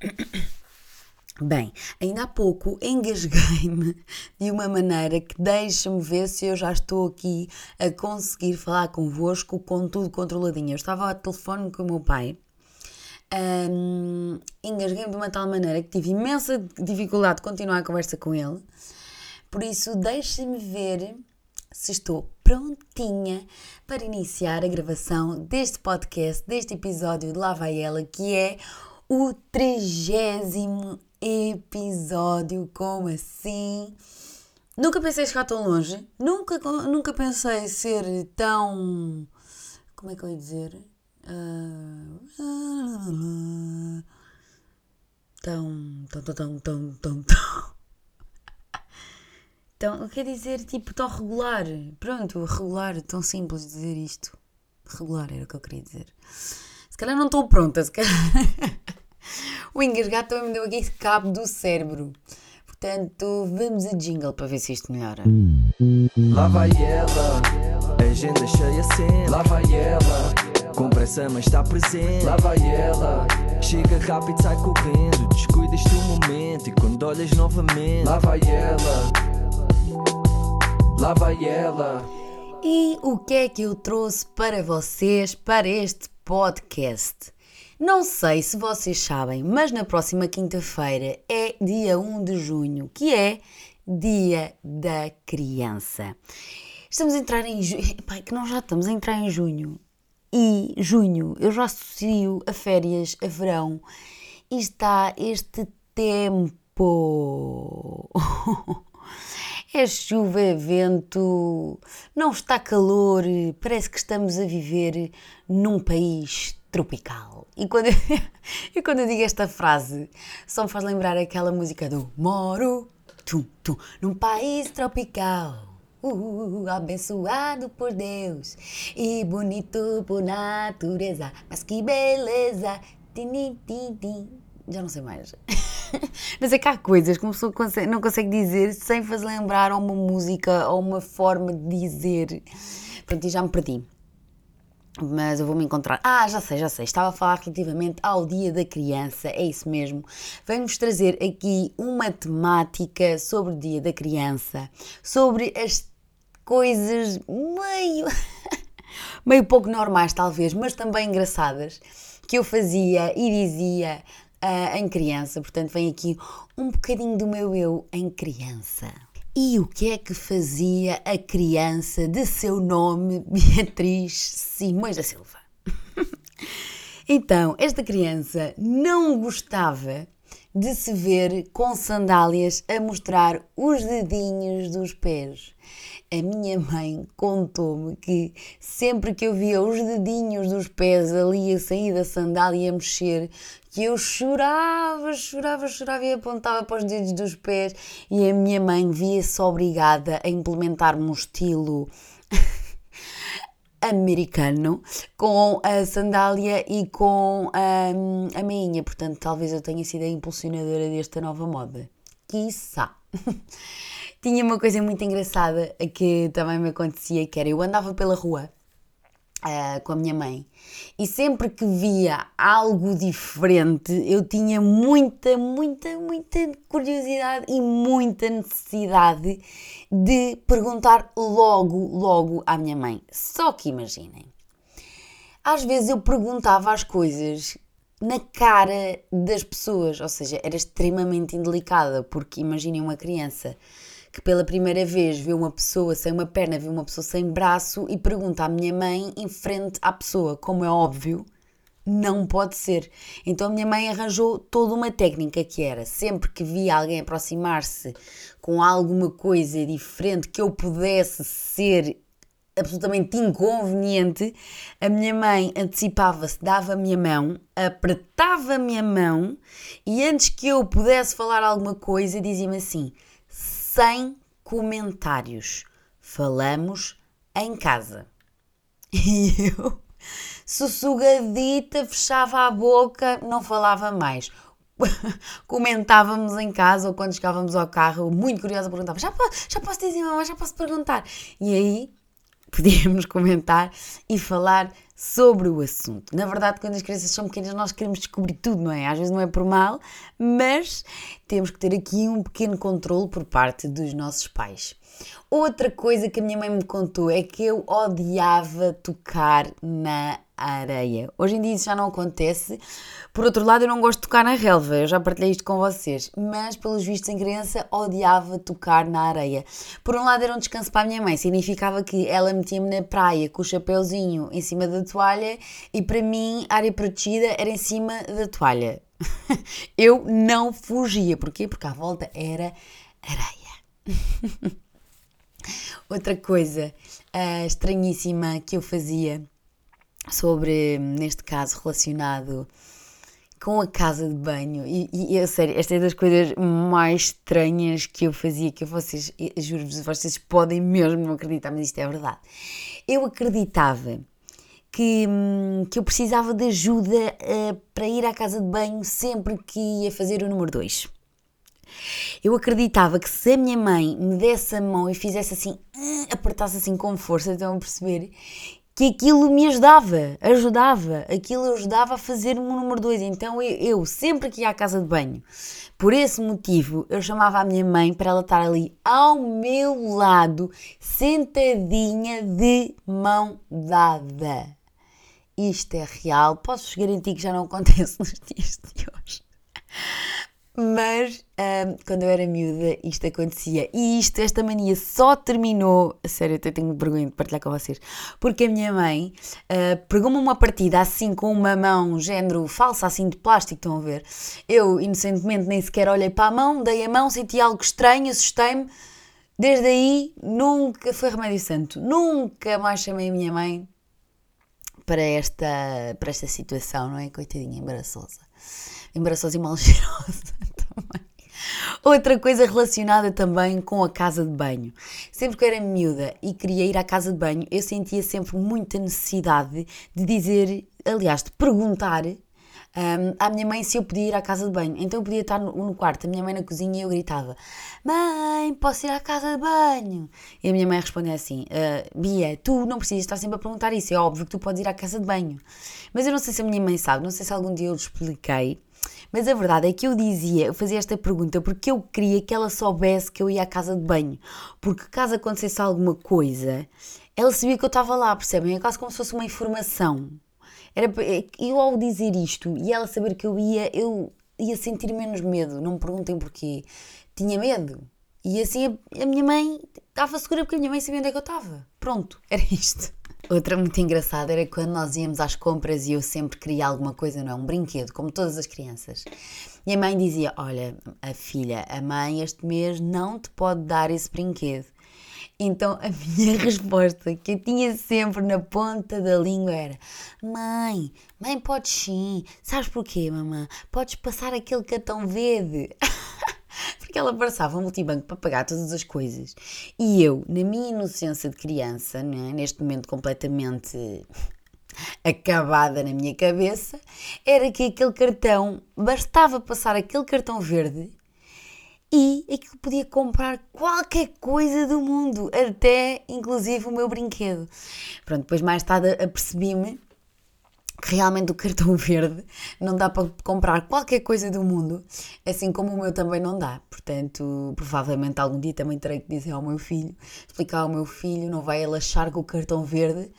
Bem, ainda há pouco engasguei-me de uma maneira que deixa-me ver se eu já estou aqui a conseguir falar convosco com tudo controladinho. Eu estava ao telefone com o meu pai, um, engasguei-me de uma tal maneira que tive imensa dificuldade de continuar a conversa com ele. Por isso, deixem-me ver se estou prontinha para iniciar a gravação deste podcast, deste episódio de Lá Vai Ela, que é o trigésimo episódio. Como assim? Nunca pensei chegar tão longe, nunca, nunca pensei ser tão. Como é que eu ia dizer? Uh, tão, tão, tão, tão, tão, tão, tão. Então, quer dizer, tipo, tão regular. Pronto, regular, tão simples dizer isto. Regular era o que eu queria dizer. Se calhar não estou pronta, se calhar. o engasgado também me deu aqui cabo do cérebro. Portanto, vamos a jingle para ver se isto melhora. Lá vai ela, agenda cheia sempre. Lá vai ela, com pressa mas está presente. Lá vai ela, chega rápido, sai correndo. Descuidas do momento e quando olhas novamente. Lá vai ela lá vai ela. E o que é que eu trouxe para vocês para este podcast? Não sei se vocês sabem, mas na próxima quinta-feira é dia 1 de junho, que é Dia da Criança. Estamos a entrar em junho, pai, que nós já estamos a entrar em junho. E junho, eu já associo a férias, a verão, e está este tempo. É chuva, é vento, não está calor, parece que estamos a viver num país tropical. E quando, eu, e quando eu digo esta frase, só me faz lembrar aquela música do Moro tum, tum, num país tropical. Uh, abençoado por Deus e bonito por natureza, mas que beleza! Tim, tim, tim. Já não sei mais. Mas é que há coisas que uma pessoa não consegue dizer sem fazer lembrar a uma música ou uma forma de dizer. Pronto, e já me perdi. Mas eu vou me encontrar. Ah, já sei, já sei. Estava a falar relativamente ao Dia da Criança, é isso mesmo. Vamos trazer aqui uma temática sobre o Dia da Criança, sobre as coisas meio. meio pouco normais, talvez, mas também engraçadas, que eu fazia e dizia uh, em criança, portanto, vem aqui um bocadinho do meu eu em criança. E o que é que fazia a criança de seu nome Beatriz Simões da Silva? então, esta criança não gostava de se ver com sandálias a mostrar os dedinhos dos pés. A minha mãe contou-me que sempre que eu via os dedinhos dos pés ali a sair da sandália a mexer, que eu chorava, chorava, chorava e apontava para os dedos dos pés e a minha mãe via-se obrigada a implementar um estilo americano com a sandália e com a, a meinha. Portanto, talvez eu tenha sido a impulsionadora desta nova moda. Quiçá. Tinha uma coisa muito engraçada que também me acontecia, que era eu andava pela rua uh, com a minha mãe e sempre que via algo diferente eu tinha muita, muita, muita curiosidade e muita necessidade de perguntar logo, logo à minha mãe. Só que imaginem, às vezes eu perguntava as coisas na cara das pessoas, ou seja, era extremamente indelicada, porque imaginem uma criança que pela primeira vez vê uma pessoa sem uma perna, vê uma pessoa sem braço e pergunta à minha mãe em frente à pessoa, como é óbvio, não pode ser. Então a minha mãe arranjou toda uma técnica que era sempre que via alguém aproximar-se com alguma coisa diferente que eu pudesse ser absolutamente inconveniente, a minha mãe antecipava-se, dava a minha mão, apertava a minha mão e antes que eu pudesse falar alguma coisa, dizia-me assim: sem comentários. Falamos em casa. E eu, sussugadita, fechava a boca, não falava mais. Comentávamos em casa ou quando chegávamos ao carro, muito curiosa, perguntava: já, já posso dizer, mamãe, já posso perguntar? E aí podíamos comentar e falar sobre o assunto. Na verdade, quando as crianças são pequenas, nós queremos descobrir tudo, não é? Às vezes não é por mal, mas temos que ter aqui um pequeno controle por parte dos nossos pais. Outra coisa que a minha mãe me contou é que eu odiava tocar na areia. Hoje em dia isso já não acontece. Por outro lado, eu não gosto de tocar na relva, eu já partilhei isto com vocês, mas pelos vistos em criança odiava tocar na areia. Por um lado era um descanso para a minha mãe, significava que ela metia-me na praia com o chapéuzinho em cima da toalha e para mim a área protegida era em cima da toalha. eu não fugia, porquê? Porque à volta era areia. Outra coisa uh, estranhíssima que eu fazia sobre, neste caso, relacionado com a casa de banho. E, e, e a sério, esta é das coisas mais estranhas que eu fazia, que vocês, juro-vos, vocês podem mesmo não acreditar, mas isto é verdade. Eu acreditava que, hum, que eu precisava de ajuda uh, para ir à casa de banho sempre que ia fazer o número 2. Eu acreditava que se a minha mãe me desse a mão e fizesse assim, hum, apertasse assim com força, estão a perceber? Que aquilo me ajudava, ajudava, aquilo ajudava a fazer o número 2. Então eu, eu, sempre que ia à casa de banho, por esse motivo, eu chamava a minha mãe para ela estar ali ao meu lado, sentadinha de mão dada. Isto é real, posso garantir que já não acontece nos dias de hoje. Mas um, quando eu era miúda isto acontecia. E isto, esta mania só terminou. A sério, eu tenho vergonha de partilhar com vocês. Porque a minha mãe uh, pegou-me uma partida assim com uma mão, género falsa, assim de plástico, estão a ver? Eu, inocentemente, nem sequer olhei para a mão, dei a mão, senti algo estranho, assustei-me. Desde aí, nunca foi remédio santo. Nunca mais chamei a minha mãe para esta, para esta situação, não é? Coitadinha, embaraçosa embaraçosa e mal cheirosa também. Outra coisa relacionada também com a casa de banho. Sempre que eu era miúda e queria ir à casa de banho, eu sentia sempre muita necessidade de dizer, aliás, de perguntar um, à minha mãe se eu podia ir à casa de banho. Então eu podia estar no, no, quarto, a minha mãe na cozinha e eu gritava: Mãe, posso ir à casa de banho? E a minha mãe respondia assim: uh, Bia, tu não precisas estar sempre a perguntar isso, é óbvio que tu podes ir à casa de banho. Mas eu não sei se a minha mãe sabe, não sei se algum dia eu lhe expliquei mas a verdade é que eu dizia, eu fazia esta pergunta porque eu queria que ela soubesse que eu ia à casa de banho. Porque caso acontecesse alguma coisa, ela sabia que eu estava lá, percebem? É quase como se fosse uma informação. Era, eu ao dizer isto e ela saber que eu ia, eu ia sentir menos medo. Não me perguntem porquê. Tinha medo. E assim a, a minha mãe estava segura porque a minha mãe sabia onde é que eu estava. Pronto, era isto. Outra muito engraçada era quando nós íamos às compras e eu sempre queria alguma coisa, não é? Um brinquedo, como todas as crianças. E a mãe dizia: Olha, a filha, a mãe este mês não te pode dar esse brinquedo. Então a minha resposta, que eu tinha sempre na ponta da língua, era: Mãe, mãe, podes sim. Sabes porquê, mamãe? Podes passar aquele cartão verde. porque ela passava o multibanco para pagar todas as coisas. E eu, na minha inocência de criança, né, neste momento completamente acabada na minha cabeça, era que aquele cartão, bastava passar aquele cartão verde e aquilo podia comprar qualquer coisa do mundo, até inclusive o meu brinquedo. Pronto, depois mais tarde apercebi-me que realmente o cartão verde não dá para comprar qualquer coisa do mundo, assim como o meu também não dá. Portanto, provavelmente algum dia também terei que dizer ao meu filho, explicar ao meu filho, não vai ele achar que o cartão verde,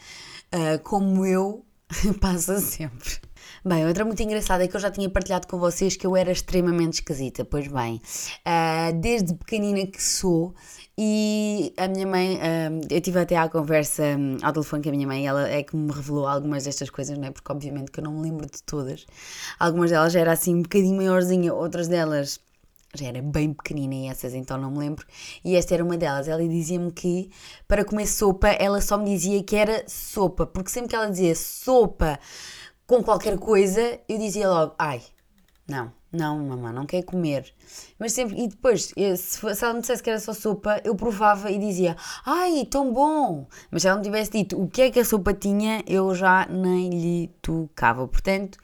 uh, como eu, passa sempre. Bem, outra muito engraçada é que eu já tinha partilhado com vocês que eu era extremamente esquisita. Pois bem, uh, desde pequenina que sou, e a minha mãe, uh, eu tive até à conversa um, ao telefone com a minha mãe, ela é que me revelou algumas destas coisas, não é? Porque obviamente que eu não me lembro de todas. Algumas delas já era assim um bocadinho maiorzinha, outras delas já era bem pequenina e essas então não me lembro. E esta era uma delas. Ela dizia-me que para comer sopa, ela só me dizia que era sopa, porque sempre que ela dizia sopa com qualquer coisa, eu dizia logo, ai, não, não, mamãe, não quer comer. Mas sempre, e depois, se, se ela me dissesse que era só sopa, eu provava e dizia, ai, tão bom. Mas se ela me tivesse dito o que é que a sopa tinha, eu já nem lhe tocava. Portanto,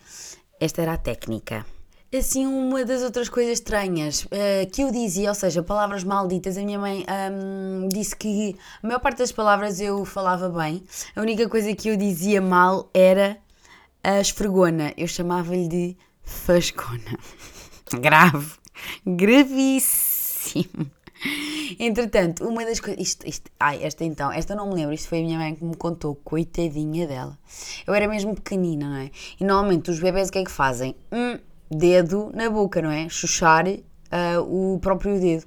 esta era a técnica. Assim, uma das outras coisas estranhas uh, que eu dizia, ou seja, palavras malditas, a minha mãe um, disse que a maior parte das palavras eu falava bem, a única coisa que eu dizia mal era a esfregona, eu chamava-lhe de fascona. Grave, gravíssimo. Entretanto, uma das coisas. Isto, ai, esta então, esta não me lembro, isto foi a minha mãe que me contou, coitadinha dela. Eu era mesmo pequenina, não é? E normalmente os bebés o que é que fazem? Dedo na boca, não é? Chuchar uh, o próprio dedo.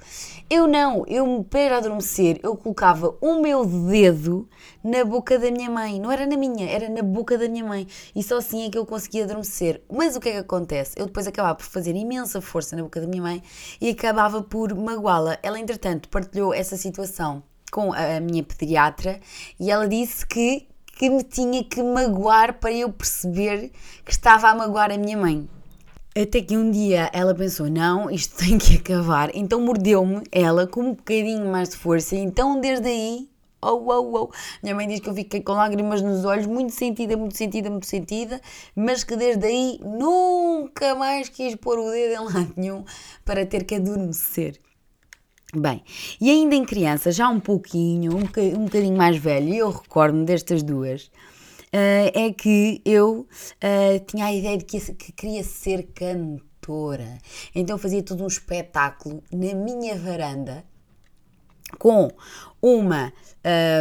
Eu não, eu para adormecer, eu colocava o meu dedo na boca da minha mãe. Não era na minha, era na boca da minha mãe. E só assim é que eu conseguia adormecer. Mas o que é que acontece? Eu depois acabava por fazer imensa força na boca da minha mãe e acabava por magoá-la. Ela, entretanto, partilhou essa situação com a minha pediatra e ela disse que que me tinha que magoar para eu perceber que estava a magoar a minha mãe. Até que um dia ela pensou: não, isto tem que acabar. Então mordeu-me ela com um bocadinho mais de força. Então desde aí, oh, oh, oh. Minha mãe diz que eu fiquei com lágrimas nos olhos, muito sentida, muito sentida, muito sentida, mas que desde aí nunca mais quis pôr o dedo em lado nenhum para ter que adormecer. Bem, e ainda em criança, já um pouquinho, um um bocadinho mais velho, eu recordo-me destas duas uh, é que eu uh, tinha a ideia de que, que queria ser cantora. Então fazia todo um espetáculo na minha varanda com uma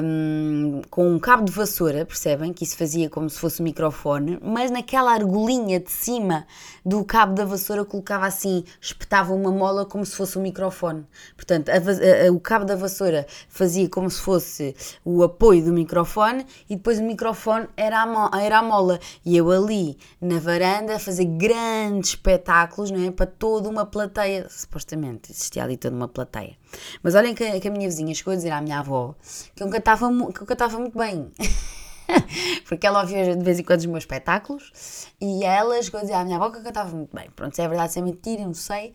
um, com um cabo de vassoura, percebem? Que isso fazia como se fosse um microfone, mas naquela argolinha de cima do cabo da vassoura colocava assim, espetava uma mola como se fosse um microfone. Portanto, a, a, o cabo da vassoura fazia como se fosse o apoio do microfone e depois o microfone era a, era a mola. E eu ali na varanda a fazer grandes espetáculos não é? para toda uma plateia. Supostamente existia ali toda uma plateia. Mas olhem que, que a minha vizinha chegou a dizer à minha avó que eu cantava, que eu cantava muito bem. Porque ela ouvia de vez em quando os meus espetáculos e ela chegou a dizer à minha avó que eu cantava muito bem. Pronto, se é verdade, se é mentira, não sei.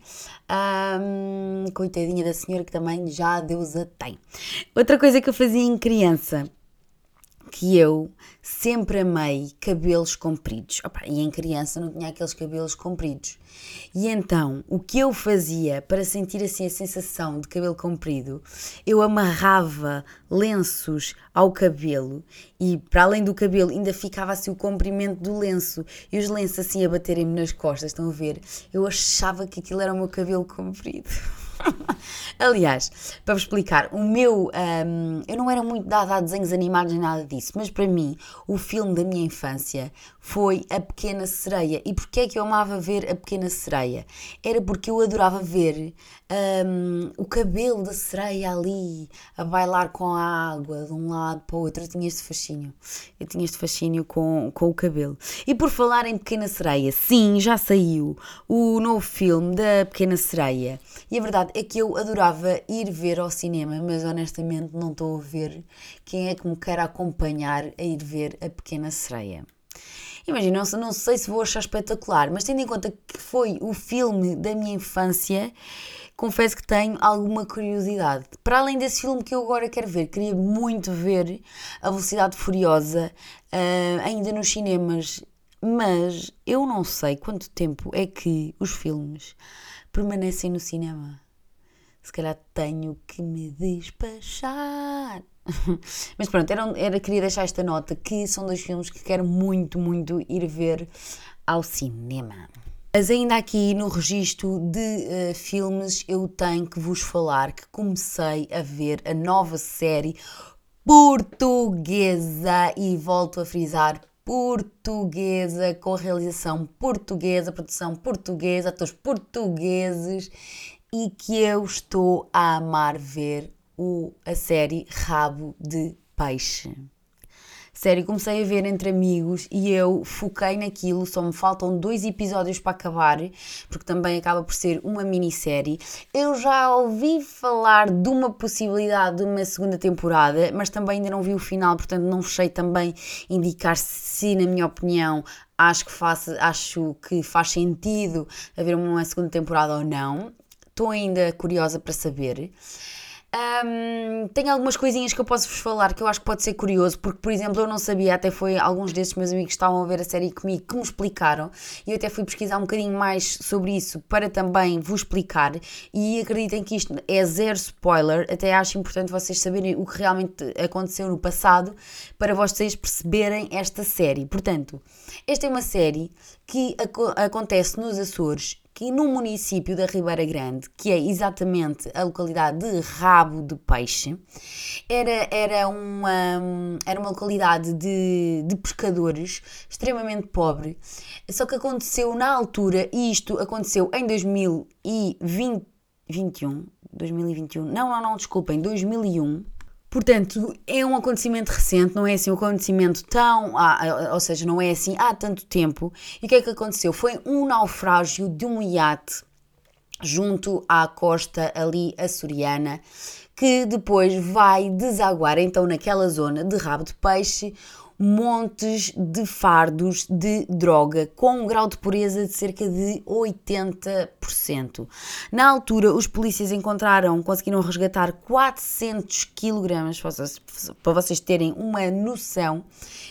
Coitadinha da senhora que também já Deus a tem. Outra coisa que eu fazia em criança que eu sempre amei cabelos compridos. Opa, e em criança não tinha aqueles cabelos compridos. E então, o que eu fazia para sentir assim a sensação de cabelo comprido? Eu amarrava lenços ao cabelo e para além do cabelo ainda ficava assim o comprimento do lenço e os lenços assim a baterem-me nas costas, estão a ver? Eu achava que aquilo era o meu cabelo comprido. Aliás, para vos explicar, o meu. Um, eu não era muito dada a desenhos animados nem nada disso, mas para mim, o filme da minha infância foi A Pequena Sereia. E porquê é que eu amava ver A Pequena Sereia? Era porque eu adorava ver um, o cabelo da sereia ali a bailar com a água de um lado para o outro. Eu tinha este fascínio. Eu tinha este fascínio com, com o cabelo. E por falar em Pequena Sereia, sim, já saiu o novo filme da Pequena Sereia. E a verdade é que eu adorava ir ver ao cinema, mas honestamente não estou a ver quem é que me quer acompanhar a ir ver a Pequena Sereia. Imagina, não, não sei se vou achar espetacular, mas tendo em conta que foi o filme da minha infância, confesso que tenho alguma curiosidade. Para além desse filme que eu agora quero ver, queria muito ver A Velocidade Furiosa uh, ainda nos cinemas, mas eu não sei quanto tempo é que os filmes permanecem no cinema. Se calhar tenho que me despachar. Mas pronto, era, era, queria deixar esta nota que são dois filmes que quero muito, muito ir ver ao cinema. Mas ainda aqui no registro de uh, filmes, eu tenho que vos falar que comecei a ver a nova série portuguesa e volto a frisar portuguesa, com realização portuguesa, produção portuguesa, atores portugueses e que eu estou a amar ver o, a série Rabo de Peixe. Sério, comecei a ver entre amigos e eu foquei naquilo, só me faltam dois episódios para acabar, porque também acaba por ser uma minissérie. Eu já ouvi falar de uma possibilidade de uma segunda temporada, mas também ainda não vi o final, portanto não sei também indicar se, na minha opinião, acho que, faça, acho que faz sentido haver uma segunda temporada ou não. Estou ainda curiosa para saber. Um, tenho algumas coisinhas que eu posso vos falar que eu acho que pode ser curioso, porque, por exemplo, eu não sabia, até foi alguns desses meus amigos que estavam a ver a série comigo que me explicaram, e eu até fui pesquisar um bocadinho mais sobre isso para também vos explicar. E acreditem que isto é zero spoiler, até acho importante vocês saberem o que realmente aconteceu no passado para vocês perceberem esta série. Portanto, esta é uma série que ac acontece nos Açores que no município da Ribeira Grande, que é exatamente a localidade de Rabo de Peixe, era, era, uma, era uma localidade de, de pescadores extremamente pobre. Só que aconteceu na altura, e isto aconteceu em 2021, 2021, não, não, não, desculpem, 2001, Portanto, é um acontecimento recente, não é assim um acontecimento tão. Ah, ou seja, não é assim há tanto tempo. E o que é que aconteceu? Foi um naufrágio de um iate junto à costa ali açoriana que depois vai desaguar então naquela zona de rabo de peixe montes de fardos de droga com um grau de pureza de cerca de 80%. Na altura, os polícias encontraram, conseguiram resgatar 400 kg, para vocês terem uma noção,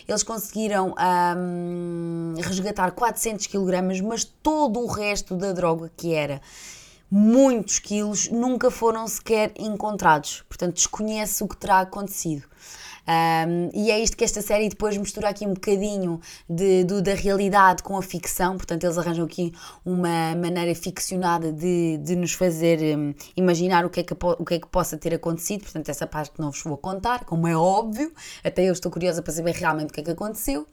eles conseguiram um, resgatar 400 kg, mas todo o resto da droga que era muitos quilos nunca foram sequer encontrados. Portanto, desconhece o que terá acontecido. Um, e é isto que esta série depois mistura aqui um bocadinho de, de, da realidade com a ficção, portanto, eles arranjam aqui uma maneira ficcionada de, de nos fazer um, imaginar o que, é que, o que é que possa ter acontecido. Portanto, essa parte não vos vou contar, como é óbvio, até eu estou curiosa para saber realmente o que é que aconteceu.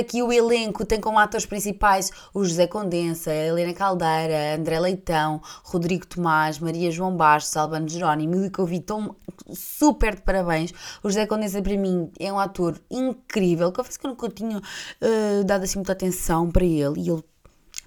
Aqui o elenco tem como atores principais o José Condensa, Helena Caldeira, André Leitão, Rodrigo Tomás, Maria João Bastos, Albano Jerónimo, e que eu vi tão super de parabéns. O José Condensa para mim é um ator incrível. Confesso que eu nunca tinha uh, dado assim muita atenção para ele. E ele,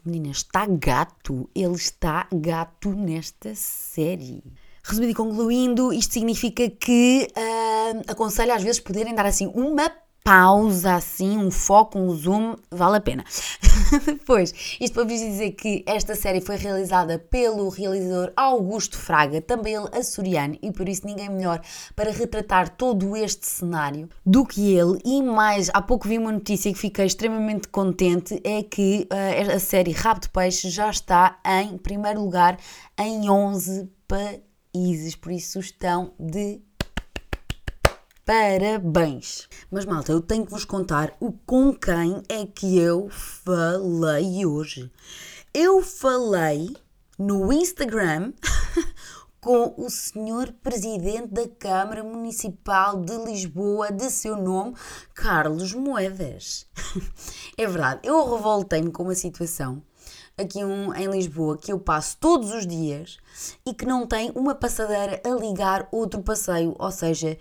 menina, está gato. Ele está gato nesta série. Resumindo e concluindo, isto significa que uh, aconselho às vezes poderem dar assim uma pausa assim, um foco, um zoom, vale a pena. Depois, isto para vos dizer que esta série foi realizada pelo realizador Augusto Fraga, também ele açoriano, e por isso ninguém melhor para retratar todo este cenário do que ele. E mais, há pouco vi uma notícia que fiquei extremamente contente, é que uh, a série Rabo de Peixe já está em primeiro lugar em 11 países, por isso estão de Parabéns! Mas malta, eu tenho que vos contar o com quem é que eu falei hoje. Eu falei no Instagram com o senhor presidente da Câmara Municipal de Lisboa, de seu nome, Carlos Moedas. é verdade, eu revoltei-me com uma situação aqui um, em Lisboa que eu passo todos os dias e que não tem uma passadeira a ligar outro passeio, ou seja,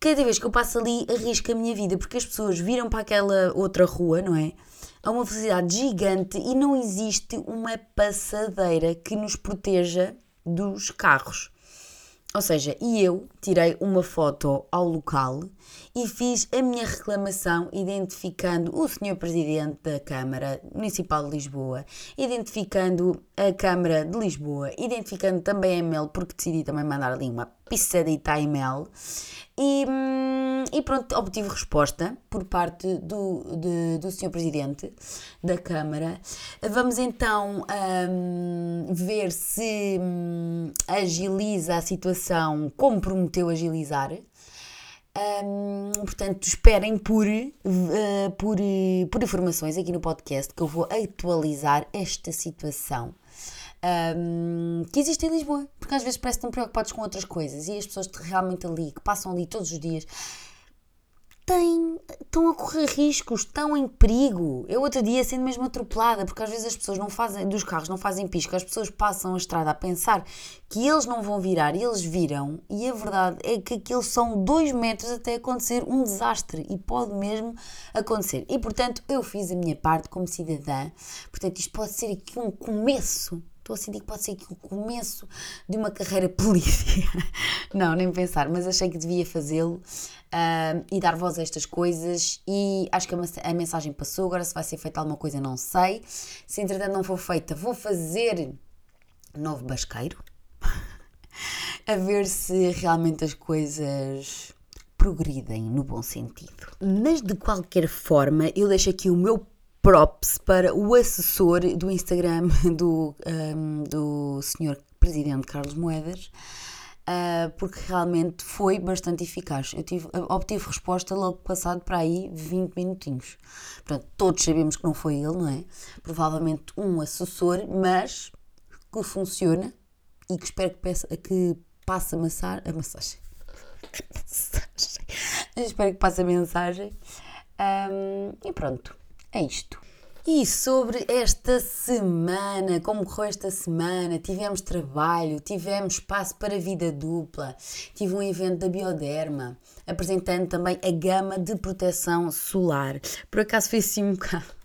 cada vez que eu passo ali arrisco a minha vida, porque as pessoas viram para aquela outra rua, não é? A uma velocidade gigante e não existe uma passadeira que nos proteja dos carros. Ou seja, e eu tirei uma foto ao local e fiz a minha reclamação identificando o Sr. Presidente da Câmara Municipal de Lisboa, identificando a Câmara de Lisboa, identificando também a e-mail, porque decidi também mandar ali uma pissadita a e-mail. E, hum, e pronto, obtive resposta por parte do, de, do Sr. Presidente da Câmara. Vamos então um, ver se um, agiliza a situação como prometeu agilizar. Um, portanto, esperem por, uh, por, por informações aqui no podcast que eu vou atualizar esta situação um, que existe em Lisboa. Porque às vezes parece que estão preocupados com outras coisas e as pessoas realmente ali, que passam ali todos os dias, têm, estão a correr riscos, estão em perigo. Eu outro dia sendo mesmo atropelada, porque às vezes as pessoas não fazem, dos carros não fazem pisca, as pessoas passam a estrada a pensar que eles não vão virar e eles viram, e a verdade é que aqueles são dois metros até acontecer um desastre e pode mesmo acontecer. E portanto eu fiz a minha parte como cidadã, portanto isto pode ser aqui um começo estou a sentir que pode ser aqui o começo de uma carreira política. Não, nem pensar, mas achei que devia fazê-lo uh, e dar voz a estas coisas. E acho que a, mensagem passou. Agora, se vai ser feita alguma coisa, não sei. Se entretanto não for feita, vou fazer novo basqueiro. a ver se realmente as coisas progridem no bom sentido. Mas de qualquer forma, eu deixo aqui o meu props para o assessor do Instagram do, um, do senhor presidente Carlos Moedas. Uh, porque realmente foi bastante eficaz. Eu tive, obtive resposta logo passado para aí 20 minutinhos. Portanto, todos sabemos que não foi ele, não é? Provavelmente um assessor, mas que funciona e que espero que, peça, que passe a, massar, a massagem. espero que passe a mensagem. Um, e pronto, é isto. E sobre esta semana, como correu esta semana? Tivemos trabalho, tivemos espaço para vida dupla, tive um evento da Bioderma, apresentando também a gama de proteção solar. Por acaso foi assim um bocado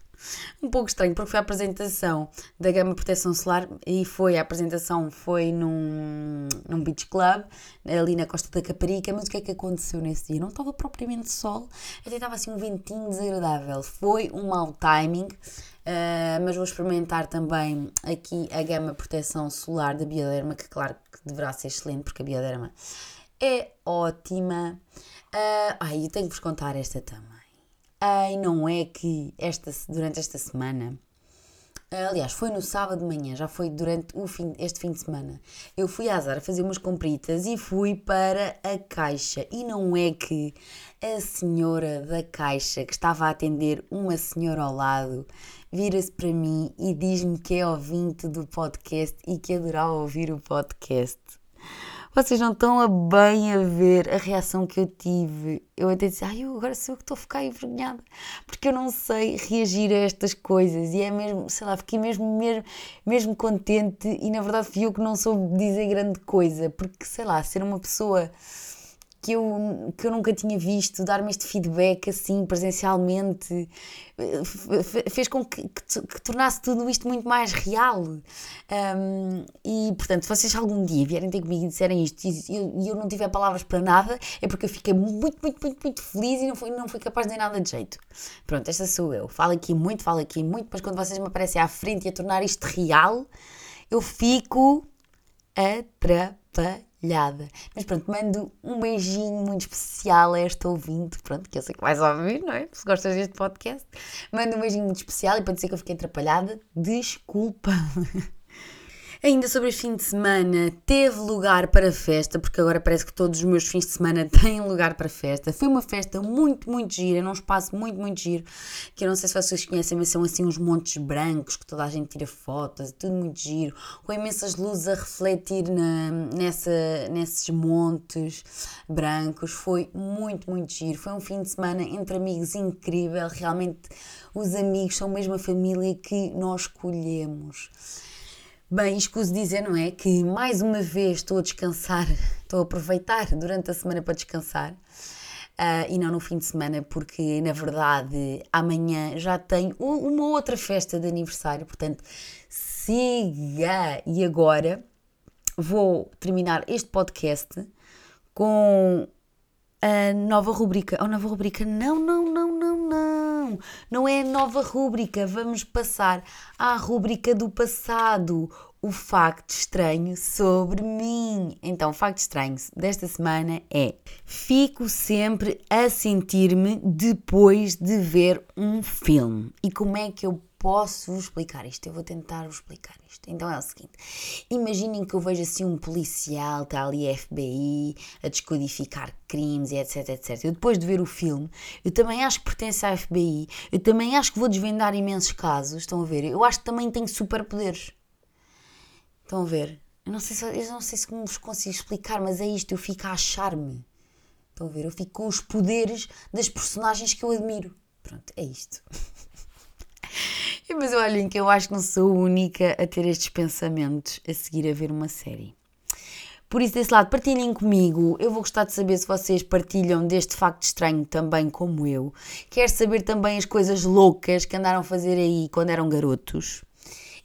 um pouco estranho, porque foi a apresentação da gama proteção solar e foi a apresentação foi num, num beach club, ali na costa da Caparica, mas o que é que aconteceu nesse dia? Não estava propriamente sol, até estava assim um ventinho desagradável. Foi um mau timing, uh, mas vou experimentar também aqui a gama proteção solar da Bioderma, que claro que deverá ser excelente, porque a Bioderma é ótima. Uh, ai, eu tenho que vos contar esta também. Ai, não é que esta, durante esta semana, aliás, foi no sábado de manhã, já foi durante o fim, este fim de semana, eu fui à Zara fazer umas compritas e fui para a caixa. E não é que a senhora da caixa, que estava a atender uma senhora ao lado, vira-se para mim e diz-me que é ouvinte do podcast e que adorava ouvir o podcast. Vocês não estão a bem a ver a reação que eu tive. Eu até disse, ai, eu agora sou eu que estou a ficar envergonhada, porque eu não sei reagir a estas coisas e é mesmo, sei lá, fiquei mesmo, mesmo, mesmo contente e na verdade fui eu que não soube dizer grande coisa, porque sei lá, ser uma pessoa que eu, que eu nunca tinha visto, dar-me este feedback assim presencialmente, fez com que, que, que, tornasse tudo isto muito mais real. Um, e portanto, se vocês algum dia vierem ter comigo e disserem isto e eu, eu, não tiver palavras para nada, é porque eu fiquei muito, muito, muito, muito feliz e não fui, não fui capaz de dizer nada de jeito. Pronto, esta sou eu. Falo aqui muito, falo aqui muito, mas quando vocês me aparecem à frente e a tornar isto real, eu fico atrapalhada mas pronto, mando um beijinho muito especial a esta ouvinte, pronto, que eu sei que vais ouvir, não é? Se gostas deste podcast, mando um beijinho muito especial e para dizer que eu fiquei atrapalhada, desculpa. Ainda sobre este fim de semana, teve lugar para festa, porque agora parece que todos os meus fins de semana têm lugar para festa. Foi uma festa muito, muito gira, num espaço muito, muito giro, que eu não sei se vocês conhecem, mas são assim uns montes brancos que toda a gente tira fotos, tudo muito giro, com imensas luzes a refletir na, nessa, nesses montes brancos. Foi muito, muito giro. Foi um fim de semana entre amigos incrível. Realmente, os amigos são mesmo a família que nós escolhemos. Bem, escuso dizer, não é? Que mais uma vez estou a descansar, estou a aproveitar durante a semana para descansar uh, e não no fim de semana, porque na verdade amanhã já tenho uma outra festa de aniversário, portanto, siga! E agora vou terminar este podcast com a nova rubrica. Oh, nova rubrica? Não, não, não, não, não. Não é a nova rubrica. Vamos passar à rubrica do passado. O facto estranho sobre mim. Então, o facto estranho desta semana é: fico sempre a sentir-me depois de ver um filme. E como é que eu posso vos explicar isto, eu vou tentar vos explicar isto. Então é o seguinte: imaginem que eu vejo assim um policial, está ali FBI a descodificar crimes e etc, etc. Eu depois de ver o filme, eu também acho que pertence à FBI, eu também acho que vou desvendar imensos casos. Estão a ver? Eu acho que também tenho superpoderes. Estão a ver? Eu não sei se, eu não sei se vos consigo explicar, mas é isto, eu fico a achar-me. Estão a ver? Eu fico com os poderes das personagens que eu admiro. Pronto, é isto. Mas olhem que eu acho que não sou única a ter estes pensamentos a seguir a ver uma série. Por isso, desse lado, partilhem comigo. Eu vou gostar de saber se vocês partilham deste facto estranho também, como eu. Quero saber também as coisas loucas que andaram a fazer aí quando eram garotos.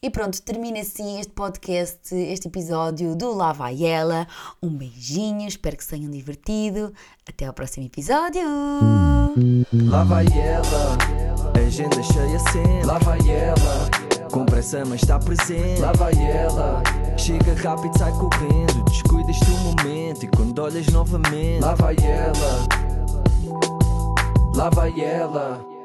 E pronto, termina assim este podcast, este episódio do Lá Vai Ela. Um beijinho, espero que se tenham divertido. Até ao próximo episódio. Lá vai ela, agenda cheia sempre. Lá vai ela, com pressa mas está presente. Lá vai ela, chega rápido, sai correndo, descuidas do momento. E quando olhas novamente, lá vai ela, lá vai ela.